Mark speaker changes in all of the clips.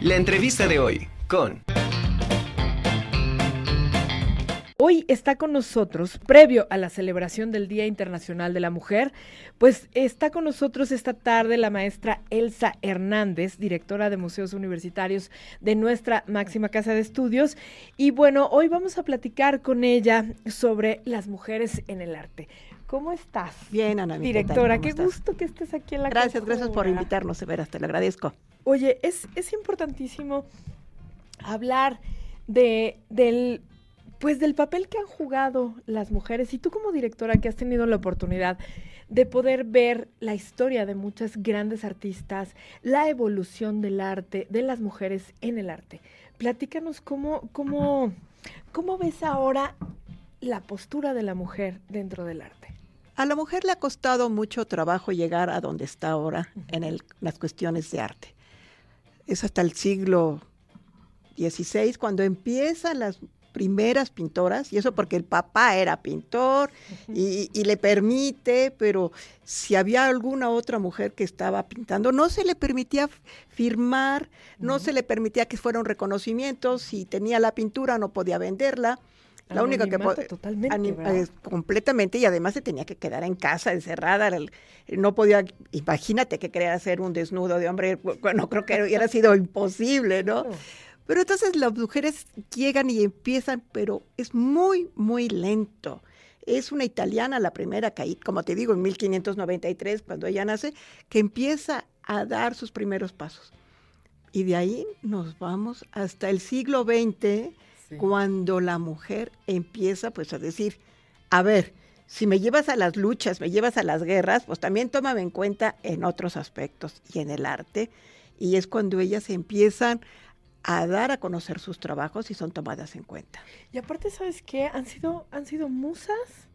Speaker 1: La entrevista de hoy con...
Speaker 2: Hoy está con nosotros, previo a la celebración del Día Internacional de la Mujer, pues está con nosotros esta tarde la maestra Elsa Hernández, directora de Museos Universitarios de nuestra máxima casa de estudios. Y bueno, hoy vamos a platicar con ella sobre las mujeres en el arte. ¿Cómo estás?
Speaker 3: Bien, Ana.
Speaker 2: Directora, qué gusto que estés aquí en la
Speaker 3: Gracias, gracias por invitarnos, Veras, te lo agradezco.
Speaker 2: Oye, es, es importantísimo hablar de, del pues del papel que han jugado las mujeres y tú como directora que has tenido la oportunidad de poder ver la historia de muchas grandes artistas, la evolución del arte, de las mujeres en el arte. Platícanos cómo, cómo, cómo ves ahora la postura de la mujer dentro del arte.
Speaker 3: A la mujer le ha costado mucho trabajo llegar a donde está ahora en las cuestiones de arte. Es hasta el siglo XVI cuando empiezan las primeras pintoras, y eso porque el papá era pintor y, le permite, pero si había alguna otra mujer que estaba pintando, no se le permitía firmar, no se le permitía que fuera un reconocimiento, si tenía la pintura no podía venderla. La única que
Speaker 2: totalmente,
Speaker 3: completamente y además se tenía que quedar en casa encerrada, no podía, imagínate que quería hacer un desnudo de hombre, bueno, creo que hubiera sido imposible, ¿no? Pero entonces las mujeres llegan y empiezan, pero es muy, muy lento. Es una italiana la primera que, como te digo, en 1593, cuando ella nace, que empieza a dar sus primeros pasos. Y de ahí nos vamos hasta el siglo XX, cuando la mujer empieza pues a decir, a ver, si me llevas a las luchas, me llevas a las guerras, pues también tómame en cuenta en otros aspectos y en el arte. Y es cuando ellas empiezan a dar a conocer sus trabajos y son tomadas en cuenta.
Speaker 2: Y aparte, ¿sabes qué? Han sido, han sido musas.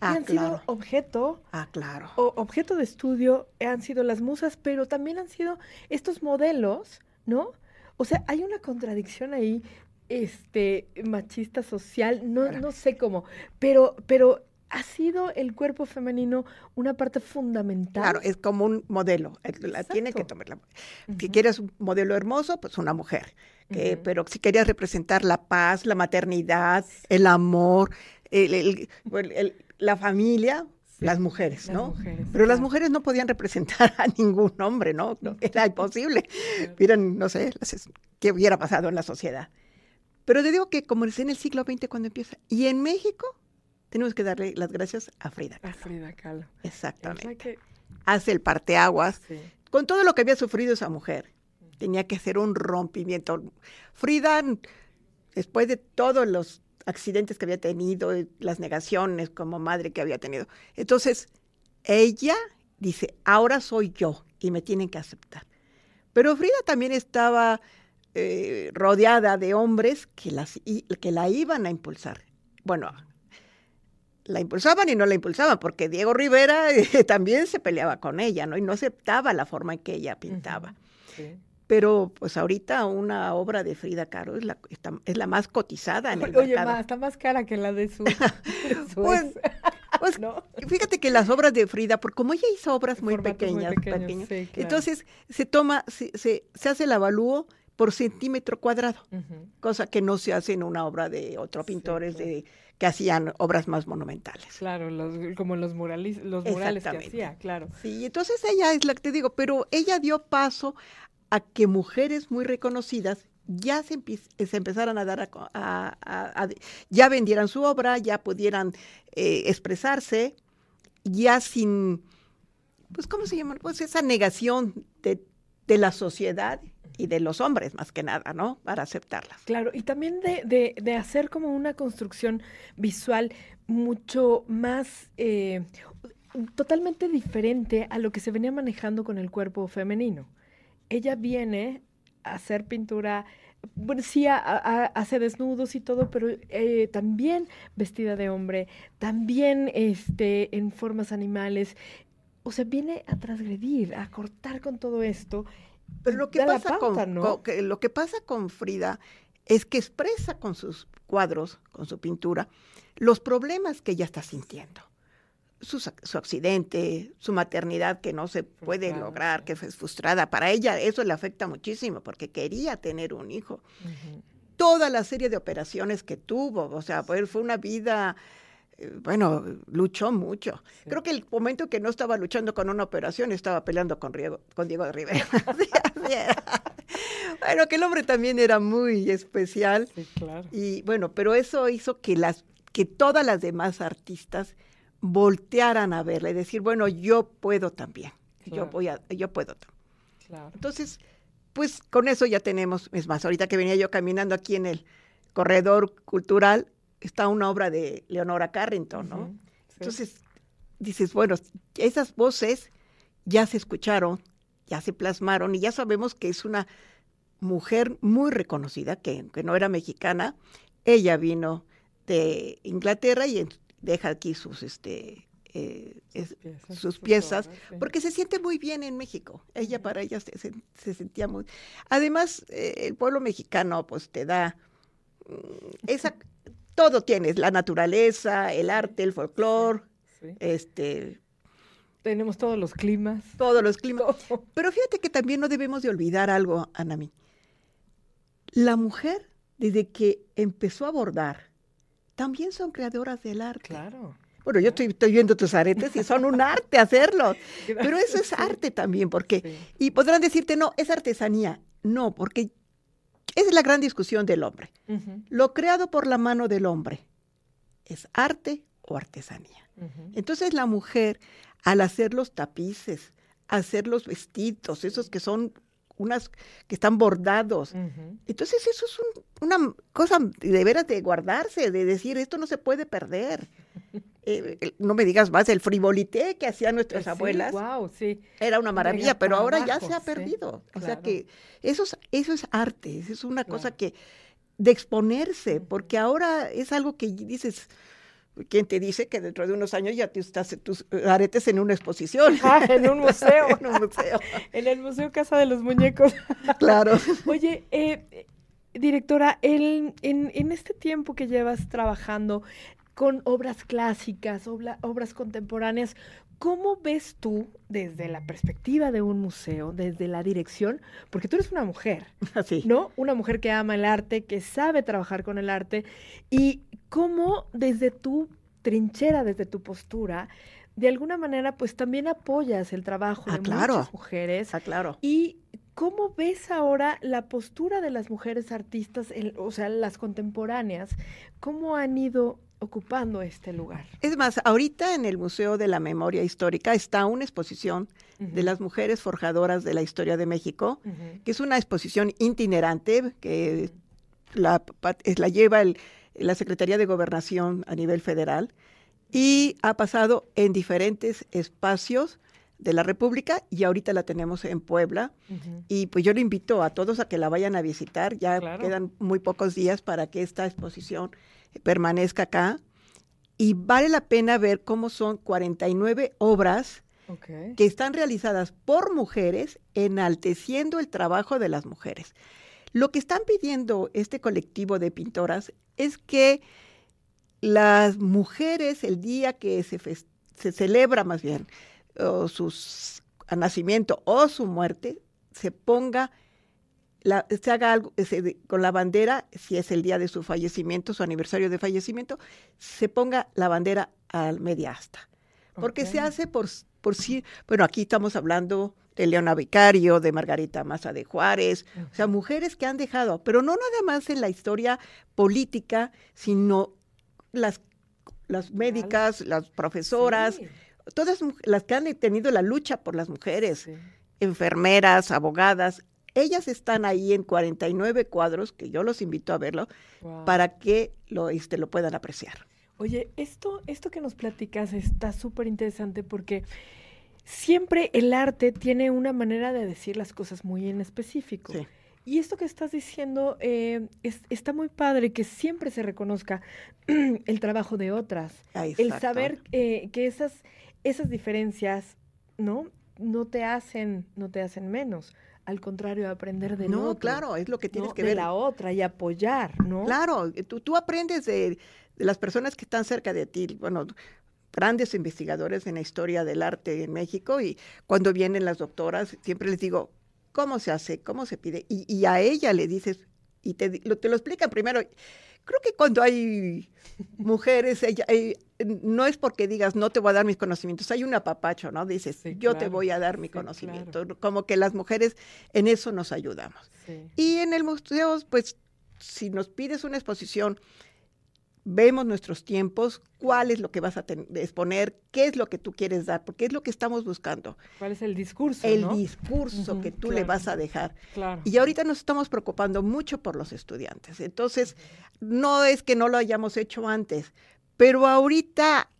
Speaker 3: Ah,
Speaker 2: han sido objeto.
Speaker 3: Ah, claro.
Speaker 2: O objeto de estudio han sido las musas, pero también han sido estos modelos, ¿no? O sea, hay una contradicción ahí, este, machista social, no, no sé cómo, pero, pero ha sido el cuerpo femenino una parte fundamental.
Speaker 3: Claro, es como un modelo, la tiene que tomar. Si quieres un modelo hermoso, pues una mujer. Pero si querías representar la paz, la maternidad, el amor, la familia, las mujeres, ¿no? Pero las mujeres no podían representar a ningún hombre, ¿no? era imposible. Miren, no sé, qué hubiera pasado en la sociedad. Pero te digo que como es en el siglo XX cuando empieza, y en México tenemos que darle las gracias a Frida
Speaker 2: Kahlo. A Frida Kahlo.
Speaker 3: Exactamente. Hace el parteaguas. Con todo lo que había sufrido esa mujer, tenía que hacer un rompimiento. Frida, después de todos los accidentes que había tenido, las negaciones como madre que había tenido, entonces ella dice, ahora soy yo y me tienen que aceptar. Pero Frida también estaba eh, rodeada de hombres que, las, que la iban a impulsar. Bueno, la impulsaban y no la impulsaban, porque Diego Rivera eh, también se peleaba con ella, ¿no? Y no aceptaba la forma en que ella pintaba. Pero pues ahorita una obra de Frida Kahlo es la, es la más cotizada en el
Speaker 2: Oye,
Speaker 3: mercado.
Speaker 2: está más cara que la de su...
Speaker 3: pues, pues fíjate que las obras de Frida, porque como ella hizo obras muy pequeñas, entonces se toma, se, se, se hace el avalúo por centímetro cuadrado, cosa que no se hace en una obra de otros pintores de, que hacían obras más monumentales.
Speaker 2: Claro, como los, murales, los murales que hacía, claro.
Speaker 3: Sí, entonces ella es la que te digo, pero ella dio paso a que mujeres muy reconocidas ya se, empezaran a dar a, ya vendieran su obra, ya pudieran eh, expresarse, ya sin, pues, ¿cómo se llama? Pues esa negación de, de la sociedad y de los hombres más que nada, ¿no? Para aceptarlas.
Speaker 2: Claro, y también de, de, hacer como una construcción visual mucho más, eh, totalmente diferente a lo que se venía manejando con el cuerpo femenino. Ella viene a hacer pintura, sí, hace desnudos y todo, pero eh, también vestida de hombre, también este, en formas animales. O sea, viene a transgredir, a cortar con todo esto
Speaker 3: pero lo que, pasa con, lo que pasa con Frida es que expresa con sus cuadros, con su pintura, los problemas que ella está sintiendo. su, su, accidente, su maternidad que no se puede lograr,
Speaker 2: sí.
Speaker 3: que es frustrada. Para ella eso le afecta muchísimo porque quería tener un hijo. Toda la serie de operaciones que tuvo, o sea, pues, fue una vida, bueno, luchó mucho.
Speaker 2: Sí.
Speaker 3: Creo que el momento que no estaba luchando con una operación estaba peleando con, Riego- con Diego Rivera. Sí, así era. bueno, que el hombre también era muy especial.
Speaker 2: Sí, claro.
Speaker 3: Y bueno, pero eso hizo que las que todas las demás artistas voltearan a verla y decir, bueno, yo puedo también. Yo voy a yo puedo. tam-".
Speaker 2: Claro.
Speaker 3: Entonces, pues con eso ya tenemos, es más, ahorita que venía yo caminando aquí en el corredor cultural, está una obra de Leonora Carrington, ¿no?
Speaker 2: Sí.
Speaker 3: Entonces, dices, bueno, esas voces ya se escucharon, ya se plasmaron y ya sabemos que es una mujer muy reconocida, que, que no era mexicana. Ella vino de Inglaterra y en- deja aquí sus, este, eh, es-
Speaker 2: piezas,
Speaker 3: sus piezas,
Speaker 2: obras, sí.
Speaker 3: porque se siente muy bien en México. Ella, para ella, se, se- se sentía muy... Además, eh, el pueblo mexicano, pues, te da mm, esa... Todo tienes, la naturaleza, el arte, el folclore,
Speaker 2: Sí.
Speaker 3: este,
Speaker 2: Tenemos todos los climas.
Speaker 3: todos los climas.
Speaker 2: Todo.
Speaker 3: Pero fíjate que también no debemos de olvidar algo, Anami. La mujer, desde que empezó a bordar, también son creadoras del arte.
Speaker 2: Claro.
Speaker 3: Bueno, yo estoy, estoy viendo tus aretes y son un arte hacerlo. Pero eso es arte también, porque...
Speaker 2: Sí.
Speaker 3: Y podrán decirte, no, es artesanía. No, porque esa es la gran discusión del hombre. Lo creado por la mano del hombre, ¿es arte o artesanía? Entonces la mujer, al hacer los tapices, hacer los vestidos, esos que son unas que están bordados,
Speaker 2: Ujú.
Speaker 3: entonces eso es un- una cosa de veras de guardarse, de decir, esto no se puede perder. Eh, no me digas más, el frivolité que hacían nuestras
Speaker 2: Sí,
Speaker 3: abuelas
Speaker 2: Wow, sí.
Speaker 3: era una maravilla, pero ahora ya se ha
Speaker 2: sí,
Speaker 3: perdido. O sea que eso es, eso es arte, eso es una cosa que de exponerse, porque ahora es algo que dices, ¿quién te dice que dentro de unos años ya tú estás tus aretes en una exposición?
Speaker 2: Ah, en un museo.
Speaker 3: en un museo.
Speaker 2: En el Museo Casa de los Muñecos.
Speaker 3: Claro.
Speaker 2: Oye, eh, eh, directora, el- en, en este tiempo que llevas trabajando con obras clásicas, obras contemporáneas, ¿cómo ves tú desde la perspectiva de un museo, desde la dirección? Porque tú eres una mujer,
Speaker 3: Así.
Speaker 2: ¿no? Una mujer que ama el arte, que sabe trabajar con el arte. Y cómo desde tu trinchera, desde tu postura, de alguna manera, pues también apoyas el trabajo
Speaker 3: Ah,
Speaker 2: de
Speaker 3: claro.
Speaker 2: muchas mujeres
Speaker 3: Ah, claro.
Speaker 2: ¿Y cómo ves ahora la postura de las mujeres artistas, o sea, las contemporáneas? ¿Cómo han ido ocupando este lugar?
Speaker 3: Es más, ahorita en el Museo de la Memoria Histórica está una exposición de las mujeres forjadoras de la historia de México, que es una exposición itinerante que la, lleva el- la Secretaría de Gobernación a nivel federal y ha pasado en diferentes espacios de la República y ahorita la tenemos en Puebla. Y pues yo le invito a todos a que la vayan a visitar. Ya
Speaker 2: Claro.
Speaker 3: quedan muy pocos días para que esta exposición permanezca acá. Y vale la pena ver cómo son 49 obras que están realizadas por mujeres enalteciendo el trabajo de las mujeres. Lo que están pidiendo este colectivo de pintoras es que las mujeres, el día que se, se celebra más bien o sus a nacimiento o su muerte, se ponga, la, se haga algo se con la bandera, si es el día de su fallecimiento, su aniversario de fallecimiento, se ponga la bandera al media asta porque se hace por, por sí, bueno, aquí estamos hablando de Leona Vicario, de Margarita Maza de Juárez, o sea, mujeres que han dejado, pero no nada más en la historia política, sino las, las médicas, las profesoras,
Speaker 2: Sí,
Speaker 3: todas las que han tenido la lucha por las mujeres,
Speaker 2: sí.
Speaker 3: enfermeras, abogadas, ellas están ahí en 49 cuadros, que yo los invito a verlo, para que lo, este, lo puedan apreciar.
Speaker 2: Oye, esto, esto que nos platicas está súper interesante porque siempre el arte tiene una manera de decir las cosas muy en específico.
Speaker 3: Sí.
Speaker 2: Y esto que estás diciendo eh, es- está muy padre que siempre se reconozca el trabajo de otras.
Speaker 3: Ahí
Speaker 2: El saber eh, que esas, esas diferencias, ¿no? No te hacen, no te hacen menos. Al contrario, aprender del
Speaker 3: No,
Speaker 2: otro.
Speaker 3: claro, es lo que tienes
Speaker 2: ¿no?
Speaker 3: que
Speaker 2: de
Speaker 3: ver.
Speaker 2: la otra y apoyar, ¿no?
Speaker 3: Claro, tú, tú aprendes de, de las personas que están cerca de ti. Bueno, grandes investigadores en la historia del arte en México y cuando vienen las doctoras siempre les digo, ¿cómo se hace? ¿Cómo se pide? Y, a ella le dices, y te lo, te lo explican primero. Creo que cuando hay mujeres, ella, eh, no es porque digas, no te voy a dar mis conocimientos, hay un apapacho, ¿no? Dices, yo te voy a dar mi conocimiento. Como que las mujeres en eso nos ayudamos. Y en el museo, pues, si nos pides una exposición vemos nuestros tiempos, cuál es lo que vas a exponer, qué es lo que tú quieres dar, porque es lo que estamos buscando.
Speaker 2: ¿Cuál es el discurso?
Speaker 3: El discurso que tú le vas a dejar. Y ahorita nos estamos preocupando mucho por los estudiantes. Entonces, no es que no lo hayamos hecho antes, pero ahorita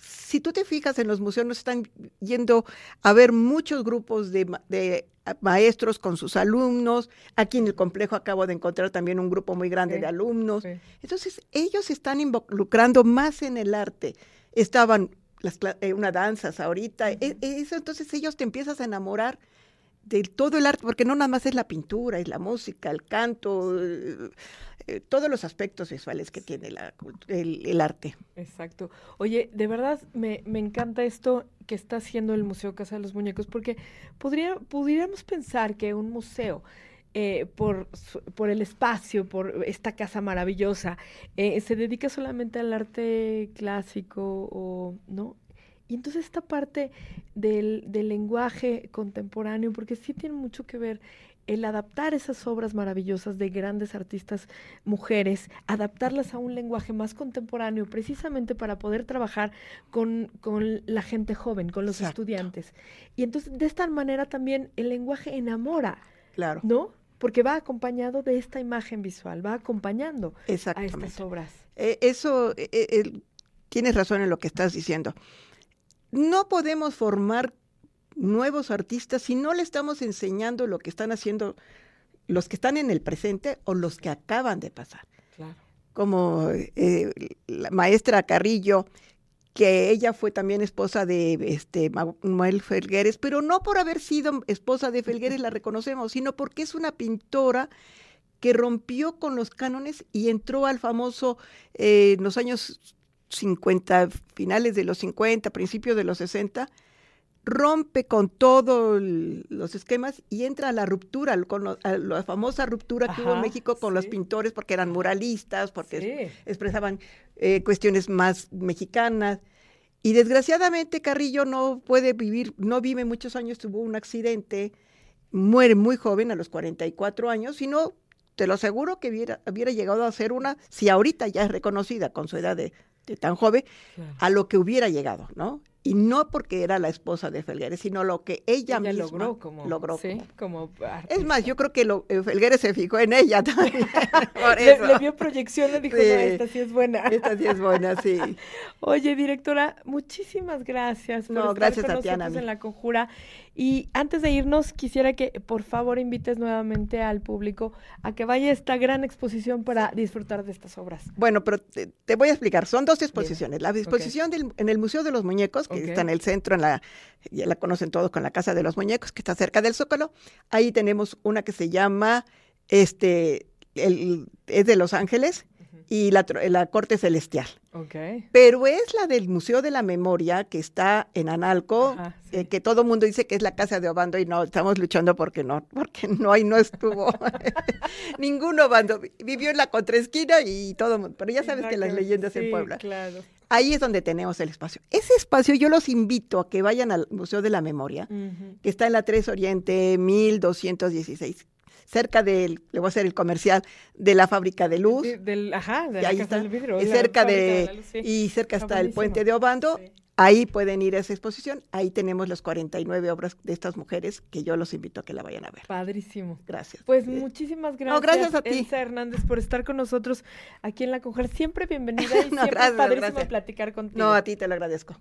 Speaker 3: si tú te fijas en los museos, nos están yendo a ver muchos grupos de, de maestros con sus alumnos. Aquí en el complejo acabo de encontrar también un grupo muy grande de alumnos. Entonces, ellos se están involucrando más en el arte. Estaban las, eh, una danzas ahorita. E, eso, entonces ellos te empiezas a enamorar de todo el arte, porque no nada más es la pintura, es la música, el canto, eh, eh, todos los aspectos visuales que tiene la, el, arte.
Speaker 2: Exacto. Oye, de verdad me, me, encanta esto que está haciendo el Museo Casa de los Muñecos, porque podría, pudiéramos pensar que un museo eh, por, por el espacio, por esta casa maravillosa, se dedica solamente al arte clásico o no y entonces esta parte del, lenguaje contemporáneo, porque sí tiene mucho que ver el adaptar esas obras maravillosas de grandes artistas mujeres, adaptarlas a un lenguaje más contemporáneo, precisamente para poder trabajar con, la gente joven, con los estudiantes. Y entonces, de esta manera también el lenguaje enamora.
Speaker 3: Claro.
Speaker 2: ¿No? Porque va acompañado de esta imagen visual, va acompañando a estas obras.
Speaker 3: Eh, eso, eh, eh, tienes razón en lo que estás diciendo no podemos formar nuevos artistas si no le estamos enseñando lo que están haciendo los que están en el presente o los que acaban de pasar. Como eh, la maestra Carrillo, que ella fue también esposa de este Manuel Felgueres, pero no por haber sido esposa de Felgueres la reconocemos, sino porque es una pintora que rompió con los cánones y entró al famoso eh, en los años 50, finales de los 50, principios de los 60, rompe con todos los esquemas y entra a la ruptura, con la famosa ruptura que hubo en México con los pintores porque eran muralistas, porque expresaban eh, cuestiones más mexicanas. Y desgraciadamente Carrillo no puede vivir, no vive muchos años, tuvo un accidente, muere muy joven, a los 44 años, sino te lo aseguro que hubiera, hubiera llegado a ser una, si ahorita ya es reconocida con su edad de tan joven, a lo que hubiera llegado, ¿no? Y no porque era la esposa de Felgueres, sino lo que ella, misma
Speaker 2: logró como,
Speaker 3: logró
Speaker 2: como,
Speaker 3: Es más, yo creo que lo, eh, Felgueres se fijó en ella también.
Speaker 2: Le, vio proyección, le dijo, no, esta sí es buena.
Speaker 3: Esta sí es buena, sí.
Speaker 2: Oye, directora, muchísimas gracias por no, estar con nosotros en La Conjura. Y antes de irnos, quisiera que por favor invites nuevamente al público a que vaya a esta gran exposición para disfrutar de estas obras.
Speaker 3: Bueno, pero te, voy a explicar. Son dos exposiciones. La exposición en el Museo de los Muñecos, que está en el centro, en la, ya la conocen todos con la Casa de los Muñecos, que está cerca del Zócalo. Ahí tenemos una que se llama, este, el, es de Los Ángeles y la, la Corte Celestial.
Speaker 2: Okay.
Speaker 3: Pero es la del Museo de la Memoria que está en Analco, eh, que todo el mundo dice que es la casa de Obando y no, estamos luchando porque no, porque no, ahí no estuvo ningún Obando. Vivió en la contraesquina y todo mundo, pero ya sabes que las leyendas en Puebla.
Speaker 2: Claro.
Speaker 3: Ahí es donde tenemos el espacio. Ese espacio yo los invito a que vayan al Museo de la Memoria, que está en la 3 Oriente 1216 cerca del, le voy a hacer el comercial, de la fábrica de luz.
Speaker 2: del, ajá, de la casa del vidrio.
Speaker 3: Y cerca de, y cerca está, el puente de Obando. Ahí pueden ir a esa exposición. Ahí tenemos las 49 obras de estas mujeres que yo los invito a que la vayan a ver.
Speaker 2: Padrísimo.
Speaker 3: Gracias.
Speaker 2: Pues muchísimas gracias.
Speaker 3: No, gracias a ti.
Speaker 2: Elsa Hernández por estar con nosotros aquí en La Conjer. Siempre bienvenida y siempre padrísimo platicar contigo.
Speaker 3: No, a ti te lo agradezco.